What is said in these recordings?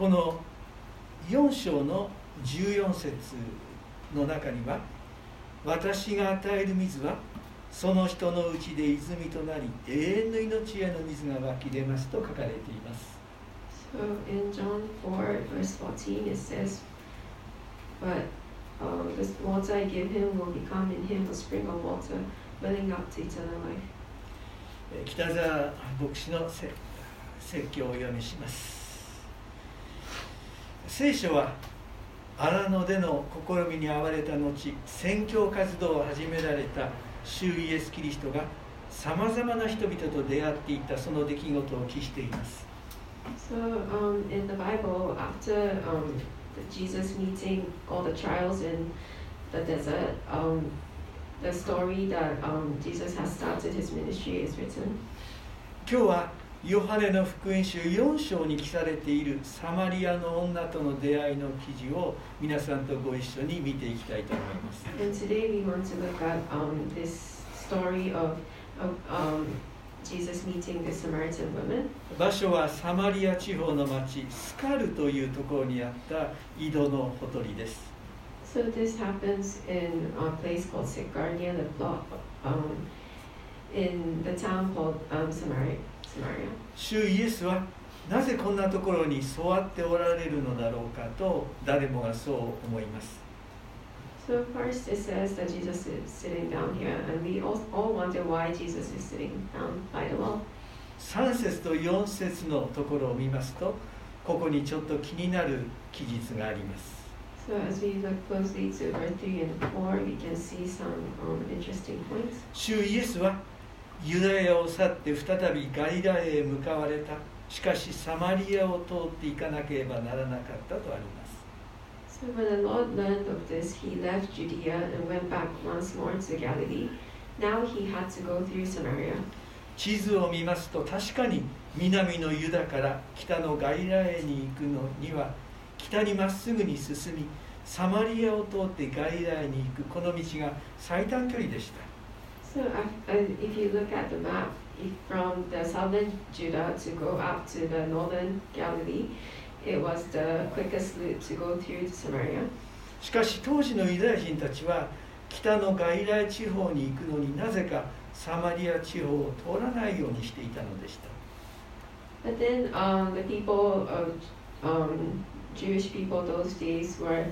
この4章の14節の中には私が与える水はその人のうちで泉となり永遠の命への水が湧き出ますと書かれています So in John 4, verse 14, it says, But um, the water I give him will become in him a spring of water, welling up to eternal life. えー北澤牧師のせ説教をお読みします聖書は荒野での試みに遭われた後宣教活動を始められた主イエス・キリストがさまざまな人々と出会っていったその出来事を記しています So um, in the Bible, after um, Jesus meeting all the trials in the desert, um, the story that um, Jesus has started his ministry is written. 今日はヨハネの福音書4章に記されているサマリアの女との出会いの記事を皆さんとご一緒に見ていきたいと思います。場所はサマリア地方の街スカルというところにあった井戸のほとりです。主イエスはなぜこんなところに座っておられるのだろうかと誰もがそう思います So first it says that Jesus is sitting down here, and we all, all wonder why Jesus is sitting down by the well. 3節と4節のところを見ますとここにちょっと気になる記述があります So as we look closely to verse 3 and 4, we can see some um, interesting points. 主イエスはユダヤを去って再びガリラヤへ向かわれた。しかしサマリアを通っていかなければならなかったとあります。So when the Lord learned of this, he left Judea and went back once more to Galilee. Now he had to go through Samaria. 地図を見ますと確かに南のユダから北のガリラヤに行くのには北にまっすぐに進みサマリアを通ってガリラヤに行く。この道が最短距離でした So uh, uh, if you look at the map, from the southern Judah to go up to the northern Galilee, it was the quickest route to go through Samaria. しかし当時のユダヤ人たちは北のガリラヤ地方に行くのになぜかサマリア地方を通らないようにしていたのでした But then um, the people of um, Jewish people those days were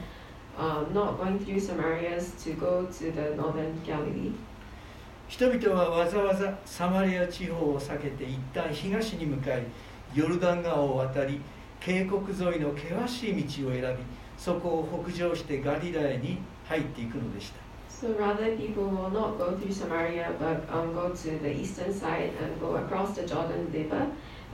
um, not going through Samarias to go to the northern Galilee. 人々はわざわざサマリア地方を避けて一旦東に向かいヨルダン川を渡り渓谷沿いの険しい道を選びそこを北上してガリラヤに入っていくのでした So rather, people will not go through Samaria, but um, go to the eastern side and go across the Jordan River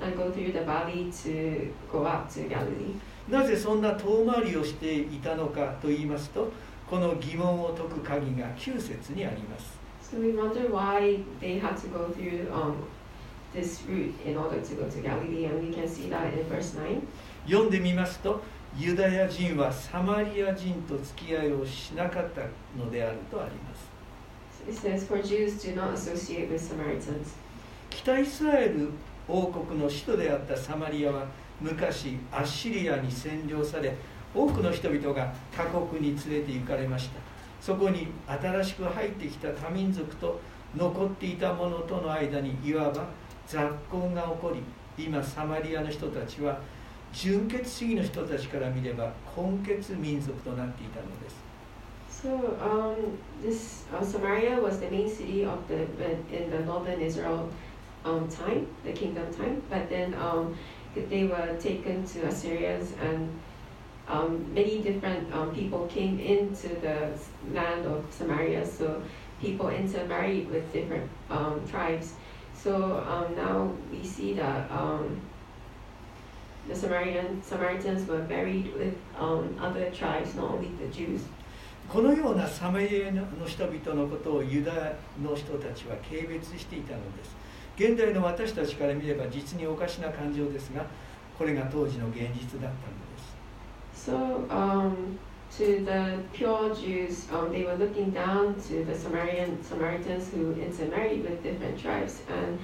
and go through the valley to go up to Galilee. なぜそんな遠回りをしていたのかと言いますとこの疑問を解く鍵が9節にあります読んでみますと、ユダヤ人はサマリア人と付き合いをしなかったのであるとあります。北イスラエル王国の首都であったサマリアは昔アッシリアに占領され、多くの人々が他国に連れて行かれました。そこに新しく入ってきた多民族と残っていた者との間にいわば雑婚が起こり今サマリアの人たちは純血主義の人たちから見れば根血民族となっていたのです So um, this uh, Samaria was the main city of the in the northern Israel um, time, the kingdom time. But then um, they were taken to Assyrians, and um, many different um, people came into the land of Samaria. So people intermarried with different um, tribes. So um, now we see that um, the Samarian, Samaritans were married with um, other tribes, not only the Jews. このようなサマリアの人々のことをユダの人たちは軽蔑していたのです現代の私たちから見れば実におかしな感情ですがこれが当時の現実だったのです So um, to the pure Jews, um, they were looking down to the Samaritan Samaritans who intermarried with different tribes, and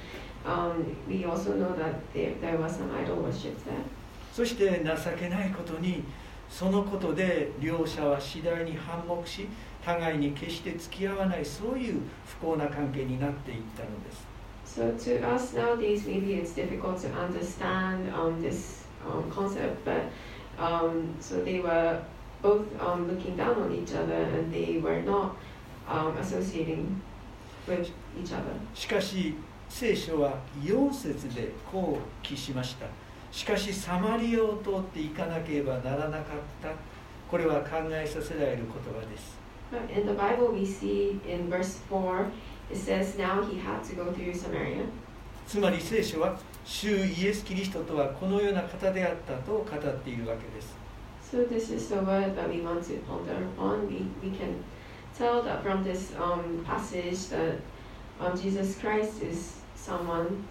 um, we also know that there, there was some idol worship there. そして情けないことにそのことで両者は次第に反目し互いに決して付き合わないそういう不幸な関係になっていったのです So to us nowadays, maybe it's difficult to understand um, this um, concept, but um, so they were both um, looking down on each other and they were not um, associating with each other. しかし聖書は4節でこう記しましたしかしサマリアを通って行かなければならなかったこれは考えさせられる言葉です in the Bible, we see in verse 4, it says, Now he had to go through Samaria. つまり聖書は主イエス・キリストとはこのような方であったと語っているわけです So this is the word that we want to ponder on. We, we can tell that from this um, passage that um, Jesus Christ is someone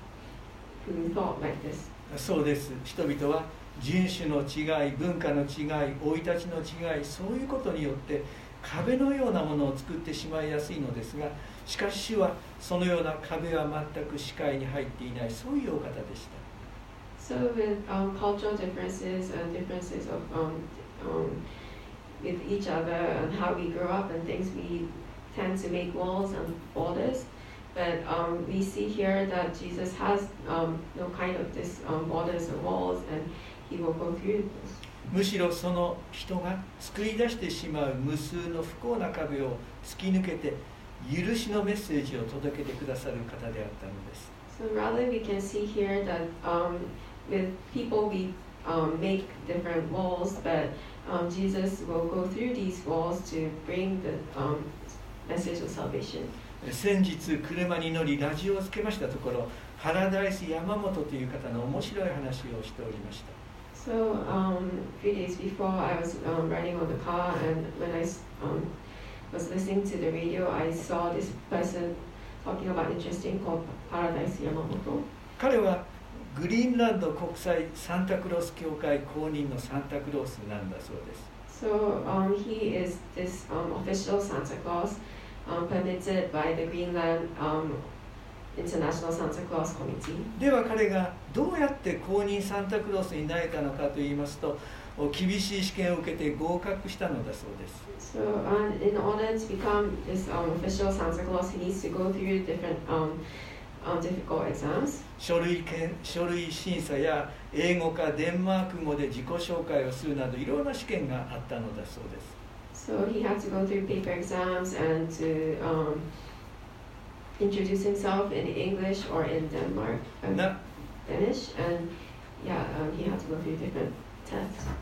who thought like this. そうです人々は人種の違い文化の違い生い立ちの違いそういうことによって壁のようなものを作ってしまいやすいのですがしかし主はそのような壁は全く視界に入っていないそういうお方でした So with um, cultural differences and differences of um, um, with each other and how we grow up and things, we tend to make walls and borders. But um, we see here that Jesus has um, no kind of this um, borders and walls, and He will go through this. むしろその人が作り出してしまう無数の不幸な壁を突き抜けて許しのメッセージを届けてくださる方であったのです So rather, we can see here that um, with people we um, make different walls, but um, Jesus will go through these walls to bring the um, message of salvation. 先日車に乗りラジオをつけましたところハラダイス山本という方の面白い話をしておりました So um, few days before, I was um, riding on the car, and when I um, was listening to the radio, I saw this person talking about interesting called Paradise Yamamoto. 彼はグリーンランド国際サンタクロース協会公認のサンタクロースなんだそうです So um, he is this um, official Santa Claus um, permitted by the Greenland um, International Santa Claus Committee. では彼がどうやって公認サンタクロースになれたのかといいますとおを厳しい試験を受けて合格したのだそうです。書類,書類審査や英語かデンマーク語で自己紹介をするなどいろんな試験があったのだそうです。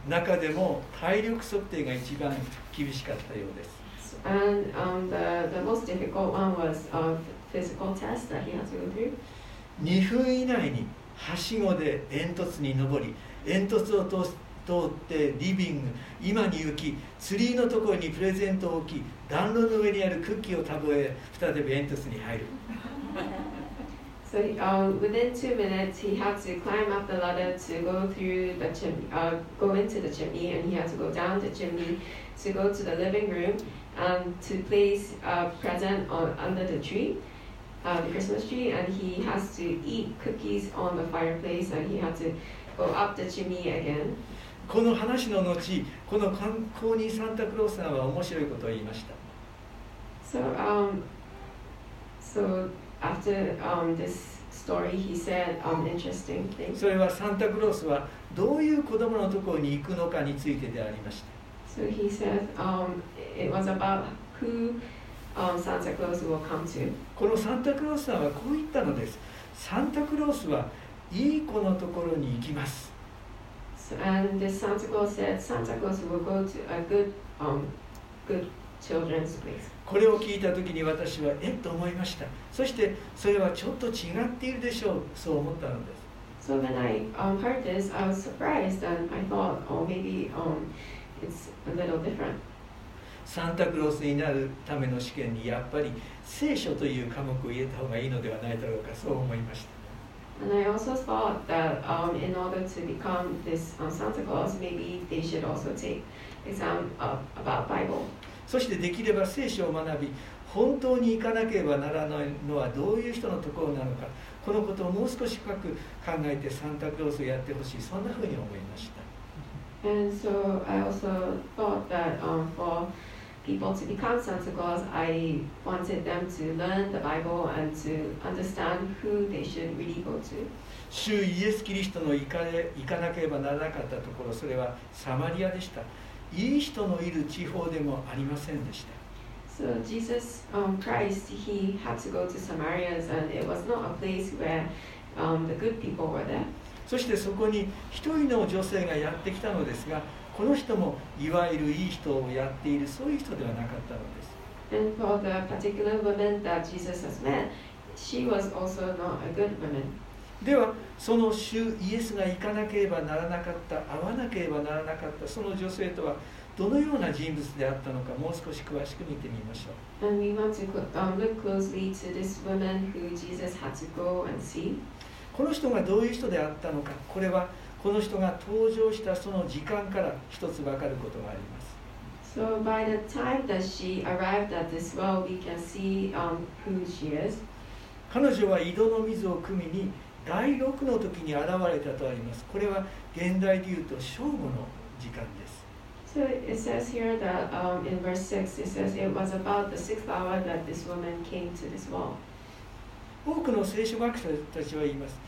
中でも体力測定が一番厳しかったようです And um, the, the most difficult one was a physical test that he had to go through. 2分以内にはしごで煙突に登り煙突を通す通ってリビング今に行きツリーのところにプレゼントを置き暖炉の上にあるクッキーを食べ再び煙突に入る So um, within two minutes, he had to climb up the ladder to go through the chimney, uh, go into the chimney, and he had to go down the chimney to go to the living room and to place a present on under the tree, uh, the Christmas tree, and he has to eat cookies on the fireplace, and he had to go up the chimney again. この話の後この観光にサンタクロースさんは面白いことを言いました So um, so それはサンタクロースはどういう子供のところに行くのかについてでありました？このサンタクロースさんはこう言ったのです。サンタクロースはいい子のところに行きます。これを聞いた時に私はえっと思いましたそしてそれはちょっと違っているでしょうそう思ったのです So when I um, heard this, I was surprised and I thought, oh, maybe um, it's a little different. サンタクロースになるための試験にやっぱり聖書という科目を入れた方がいいのではないだろうかそう思いました And I also thought that um, in order to become this um, Santa Claus, maybe they should also take exam uh, about Bible. そしてできれば聖書を学び本当に行かなければならないのはどういう人のところなのかこのことをもう少し深く考えてサンタクロースをやってほしいそんなふうに思いました。And so I also thought that um, for people to become Santa Claus, I wanted them to learn the Bible and to understand who they should really go to. 主イエス・キリストの行かれ行かなければならなかったところそれはサマリアでしたいい人のいる地方でもありませんでした So Jesus um, Christ, he had to go to Samaria, and it was not a place where um, the good people were there. そしてそこに一人の女性がやってきたのですがこの人もいわゆるいい人をやっているそういう人ではなかったのです And for the particular woman that Jesus has met, she was also not a good woman. ではその主イエスが行かなければならなかった会わなければならなかったその女性とはどのような人物であったのかもう少し詳しく見てみましょう And we want to cl- um, look closely to this woman who Jesus had to go and see. この人がどういう人であったのかこれはこの人が登場したその時間から一つ分かることがあります So by the time that she arrived at this well, we can see um, who she is. 彼女は井戸の水を汲みに第6の時に現れたとありますこれは現代でいうと正午の時間です So it says here that um, in verse 6, it says it was about the sixth hour that this woman came to this well. 多くの聖書学者たちは言います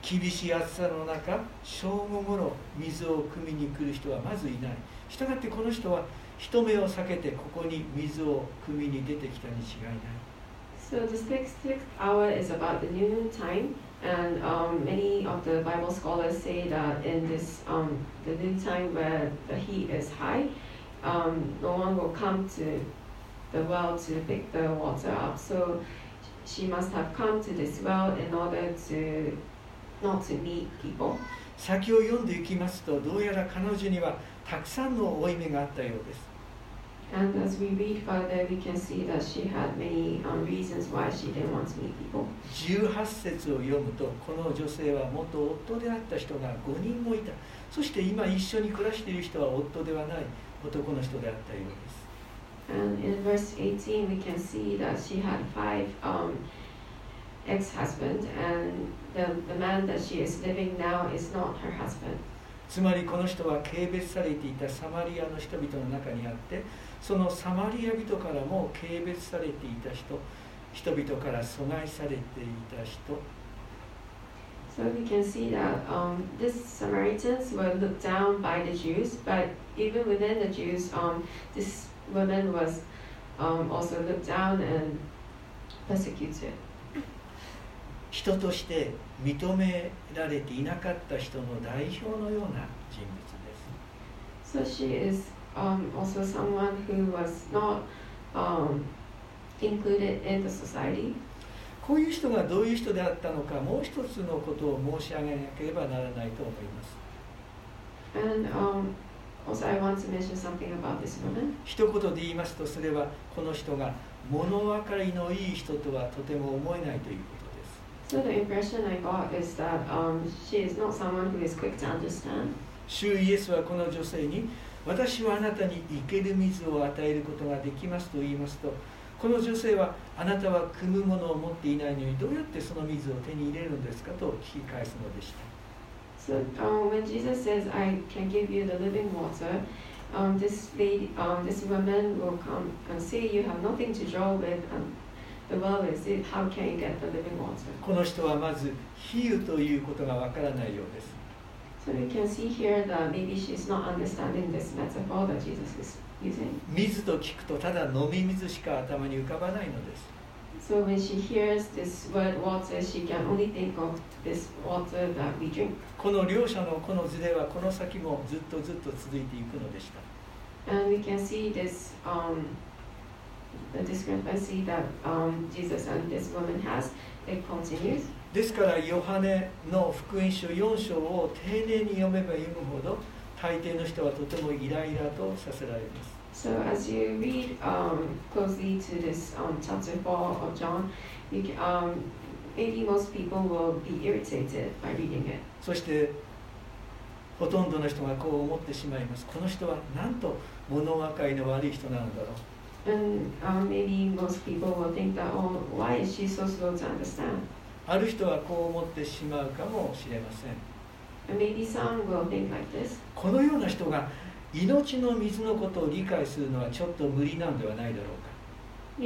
厳しい暑さの中正午ごろ水を汲みに来る人はまずいないしたがってこの人は人目を避けてここに水を汲みに出てきたに違いない So the sixth, sixth hour is about the noon time, and um, many of the Bible scholars say that in this um, the noon time where the heat is high, um, no one will come to the well to pick the water up. So she must have come to this well in order to not to meet people. 先を読んでいきますとどうやら彼女にはたくさんの負い目があったようです And as we read further, we can see that she had many um, reasons why she didn't want to meet people. 18節を読むとこの女性は元夫であった人が5人もいたそして今一緒に暮らしている人は夫ではない男の人であったようです And in verse 18, we can see that she had five um, ex husbands, and the, the man that she is living now is not her husband. つまりこの人は軽蔑されていたサマリアの人々の中にあってそのサマリア人からも軽蔑されていた人人々から阻害されていた人 So we can see that um, these Samaritans were looked down by the Jews, but even within the Jews, um, this woman was um, also looked down and persecuted. 人として認められていなかった人の代表のような人物です So she is um, also someone who was not um, included in the society. こういう人がどういう人であったのかもう一つのことを申し上げなければならないと思います And um, also, I want to mention something about this woman. 一言で言いますとそれはこの人が物分かりのいい人とはとても思えないということです So the impression I got is that um, she is not someone who is quick to understand. 主イエスはこの女性に私はあなたに生ける水を与えることができますと言いますとこの女性はあなたは汲むものを持っていないのにどうやってその水を手に入れるのですかと聞き返すのでした So um, when Jesus says, "I can give you the living water," um, this lady, um, this woman will come and say, "You have nothing to draw with, and the well is it. How can you get the living water?" この人はまず比喩ということがわからないようです So we can see here that maybe she's not understanding this metaphor that Jesus is using. 水と聞くとただ飲み水しか頭に浮かばないのです So when she hears this word water, she can only think of this water that we drink. この両者のこのズレはこの先もずっとずっと続いていくのでした And we can see this um, the discrepancy that um, Jesus and this woman has. It continues. ですからヨハネの福音書4章を丁寧に読めば読むほど大抵の人はとてもイライラとさせられます So as you read um, closely to this um, chapter 4 of John, you can, um, maybe most people will be irritated by reading it. そしてほとんどの人がこう思ってしまいますこの人はなんと物分かりの悪い人なのだろう And um, maybe most people will think that, oh, why is she so slow to understand? ある人はこう思ってしまうかもしれません。このような人が命の水のことを理解するのはちょっと無理なんではないだろうか。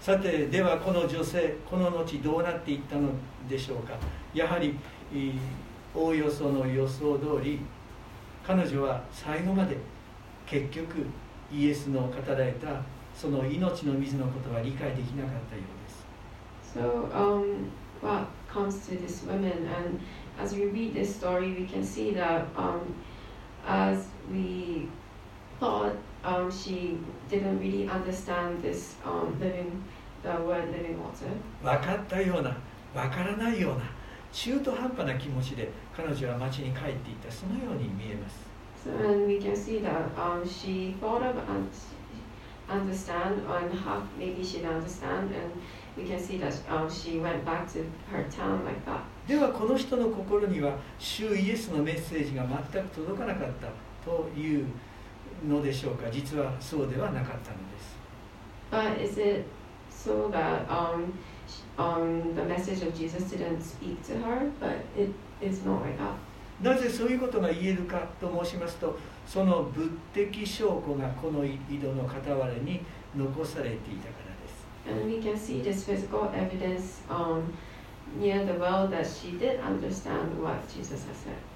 さて、ではこの女性、この後どうなっていったのでしょうか。やはり、おおよその予想通り、彼女は最後まで結局イエスの語られたその命の水のことは理解できなかったようです So, um, what comes to this woman, and as we read this story, we can see that um, as we thought, um, she didn't really understand this um, living, the word living water. 分かったような分からないような中途半端な気持ちで彼女は町に帰っていたそのように見えます。ではこの人の心には主イエスのメッセージが全く届かなかったというのでしょうか実はそうではなかったのです。なぜそういうことが言えるかと申しますと、その物的証拠がこの井戸の片割れに残されていたからです。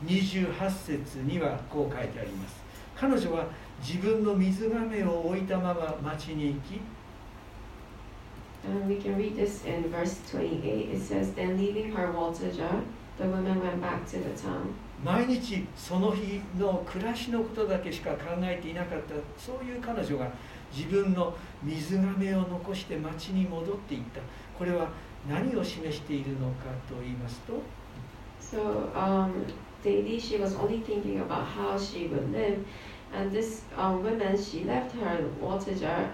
28節にはこう書いてあります。彼女は自分の水亀を置いたまま町に行き、And we can read this in verse 28. It says, Then leaving her water jar, the woman went back to the town. 毎日その日の暮らしのことだけしか考えていなかったそういう彼女が自分の水がめを残して町に戻っていったこれは何を示しているのかと言いますと So um, daily she was only thinking about how she would live. And this um, woman, she left her water jar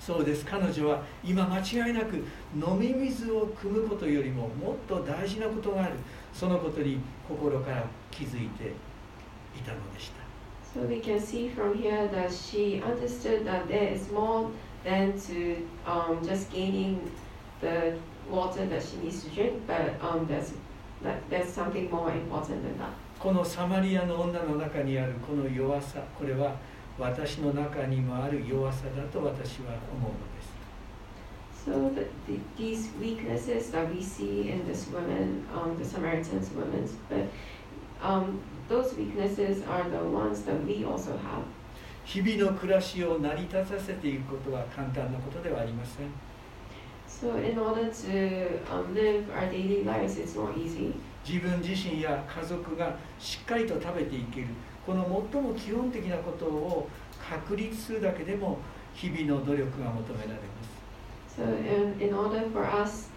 そうです彼女は今間違いなく飲み水を汲むことよりももっと大事なことがあるそのことに心から気づいていたのでした。このサマリアの女の中にあるこの弱さ、これは。私の中にもある弱さだと私は思うのです So the, the, these weaknesses that we see in this woman, um, the Samaritan's woman, but um, those weaknesses are the ones that we also have. 日々の暮らしを成り立たせていくことは簡単なことではありません So in order to um, live our daily lives, it's not easy. 自分自身や家族がしっかりと食べていけるこの最も基本的なことを確立するだけでも日々の努力が求められます So in, in order for us,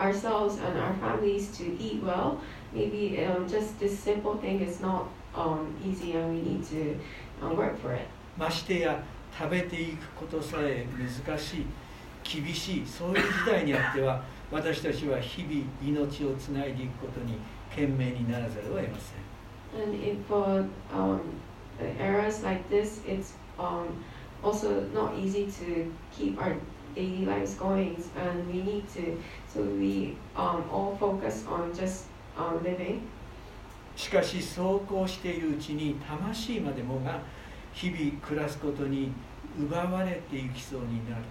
ourselves and our families to eat well, maybe um, just this simple thing is not um, easy and we need to um, work for it. ましてや食べていくことさえ難しい厳しいそういう時代にあっては私たちは日々命をつないでいくことに懸命にならざるを得ません And if for um, eras like this, it's um, also not easy to keep our daily lives going, and we need to. So we um, all focus on just um, living. しかしそうこうしているうちに魂までもが日々暮らすことに奪われていきそうになる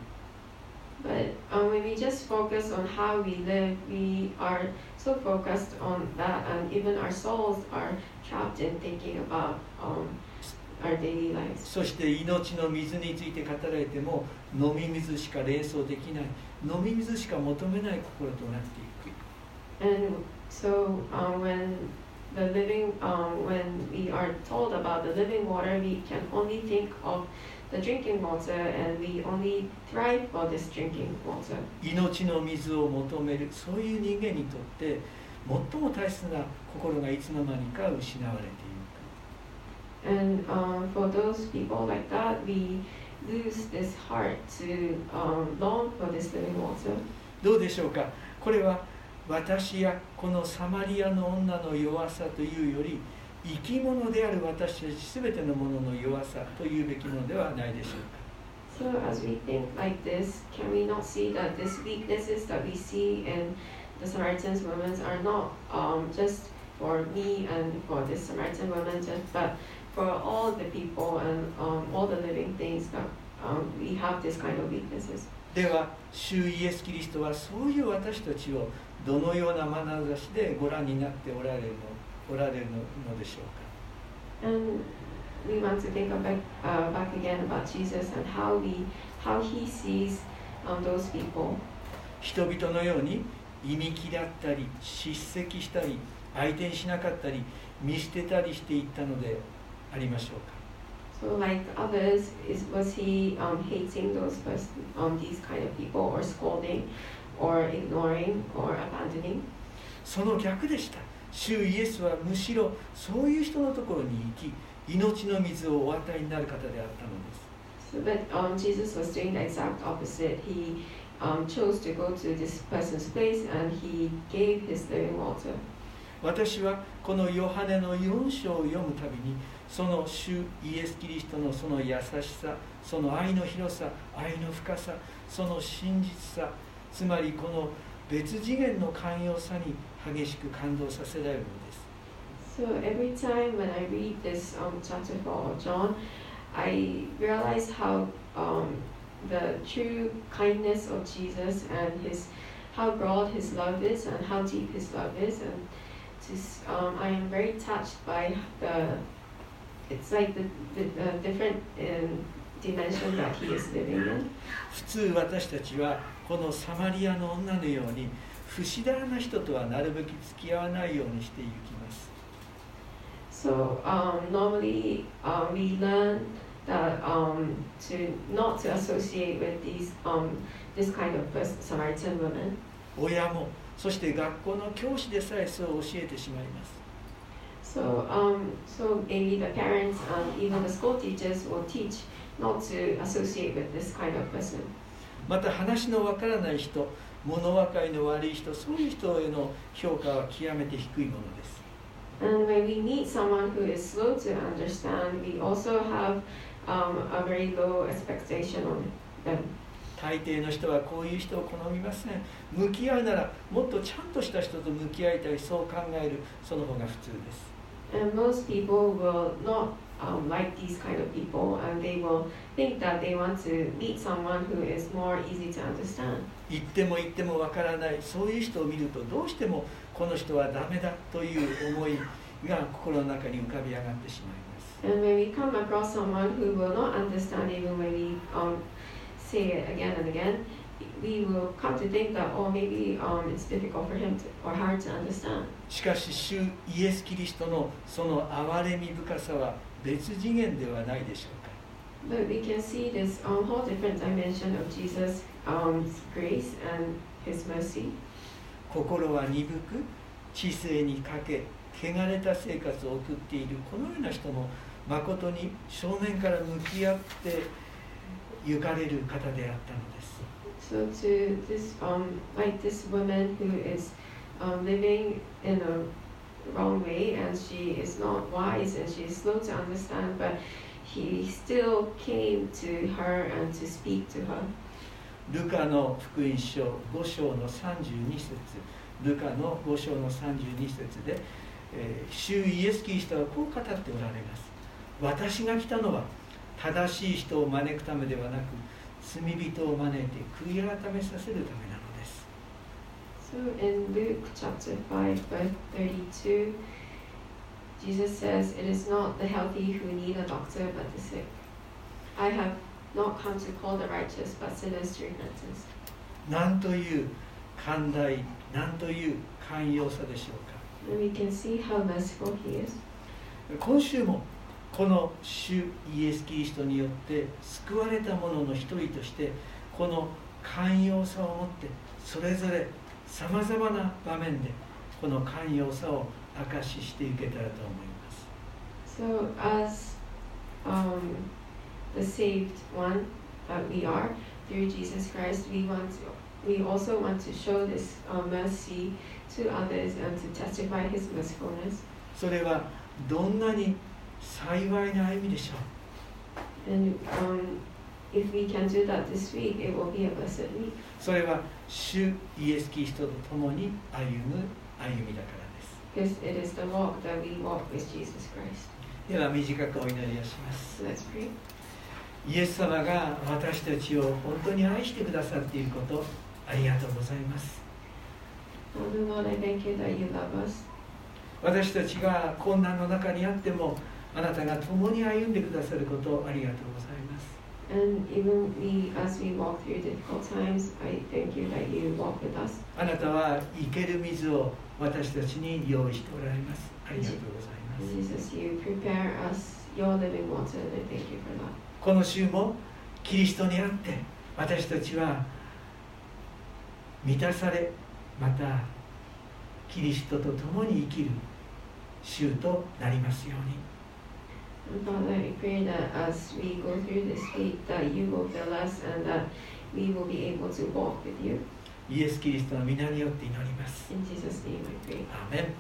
But um, when we just focus on how we live, we are so focused on that, and even our souls are trapped in thinking about um, our daily lives. そして命の水について語られても飲み水しか連想できない飲み水しか求めない心となっていく And so um, when the living, um, when we are told about the living water, we can only think of the drinking water, and we only thrive for this drinking water. 命の水を求めるそういう人間にとって最も大切な心がいつの間にか失われている And um, for those people like that, we lose this heart to um, long for this living water. どうでしょうかこれは私やこのサマリアの女の弱さというより生き物である私たち全てのものの弱さというべきものではないでしょうか So as we think like this, can we not see that these weaknesses that we see in the Samaritan's women are not um, just for me and for this Samaritan woman, just, but for all the people and um, all the living things that um, we have this kind of weaknesses. では主イエス・キリストはそういう私たちをどのような眼差しでご覧になっておられるのおられるのでしょうか And we want to think back, uh, back again about Jesus and how we, how he sees um, those people. 人々のように忌み嫌ったり叱責したり相手にしなかったり見捨てたりしていったのでありましょうか So like others, is was he um, hating those person, um, these kind of people, or scolding, or ignoring, or abandoning? その逆でした主イエスはむしろそういう人のところに行き命の水をお与えになる方であったのです So, but um, Jesus was doing the exact opposite. He um, chose to go to this person's place and he gave his living water. 私はこのヨハネの4章を読むたびにその主イエス・キリストのその優しさその愛の広さ愛の深さその真実さつまりこの別次元の寛容さに激しく感動させられるのです So every time when I read this um, chapter 4 of John, I realize how um, the true kindness of Jesus and his how broad his love is and how deep his love is and just um, I am very touched by the it's like the, the, the different um, dimension that he is living in. 普通私たちはこのサマリアの女のように不死だらな人とはなるべき付き合わないようにしていきます So um, normally um, we learn that um, to not to associate with these um, this kind of pers- Samaritan women. 親もそして学校の教師でさえそう教えてしまいます So um, so maybe the parents and even the school teachers will teach not to associate with this kind of person. また話のわからない人物分かりの悪い人そういう人への評価は極めて低いものです。大抵の人はこういう人を好みません。向き合うならもっとちゃんとした人と向き合いたいそう考えるその方が普通です。Um, like these kind of people, and they will think that they want to meet someone who is more easy to understand. 言っても言ってもわからないそういう人を見るとどうしてもこの人はダメだという思いが心の中に浮かび上がってしまいます And when we come across someone who will not understand, even when we um, say it again and again, we will come to think that, oh, maybe um, it's difficult for him to, or her to understand. しかし主イエス・キリストのその憐れみ深さは別次元ではないでしょうか But we can see this um, whole different dimension of Jesus' um, grace and his mercy. 心は鈍く知性に欠け汚れた生活を送っているこのような人も誠に正面から向き合って行かれる方であったのです So to this, um, like this woman who is um, living in a wrong way and she is not wise and she is slow to understand, but he still came to her and to speak to her. ルカの福音書5章の32節ルカの5章の32節で、えー主イエス・キリストはこう語っておられます私が来たのは正しい人を招くためではなく罪人を招いて悔い改めさせるためなのです So in Luke chapter 5, verse 32, Jesus says, It is not the healthy who need a doctor, but the sick. I have not come to call the righteous, but sinners to repentance. なんという寛大なんという寛容さでしょうか And we can see how merciful he is. 今週もこの主イエス・キリストによって救われた者の一人としてこの寛容さを持ってそれぞれさまざまな場面でこの寛容さを証ししていけたらと思います So, as um, the saved one that we are through Jesus Christ, we want to we also want to show this uh, mercy to others and to testify His mercifulness. それはどんなに幸いな歩みでしょう And um, if we can do that this week, it will be a blessed week. それは主イエス・キリストと共に歩む歩みだからです Because it is the walk that we walk with Jesus Christ. では短くお祈りをします So let's pray. イエス様が私たちを本当に愛してくださっていることありがとうございます Father Lord, I thank you that you love us. 私たちが困難の中にあってもあなたが共に歩んでくださることありがとうございますあなたはいける水を私たちに用意しておられます。ありがとうございます。この週もキリストにあって私たちは満たされまたキリストと共に生きる週となりますように。Father, I pray that as we go through this week, that you will fill us and that we will be able to walk with you. イエス・キリストの皆によって祈ります In Jesus' name I pray. アーメン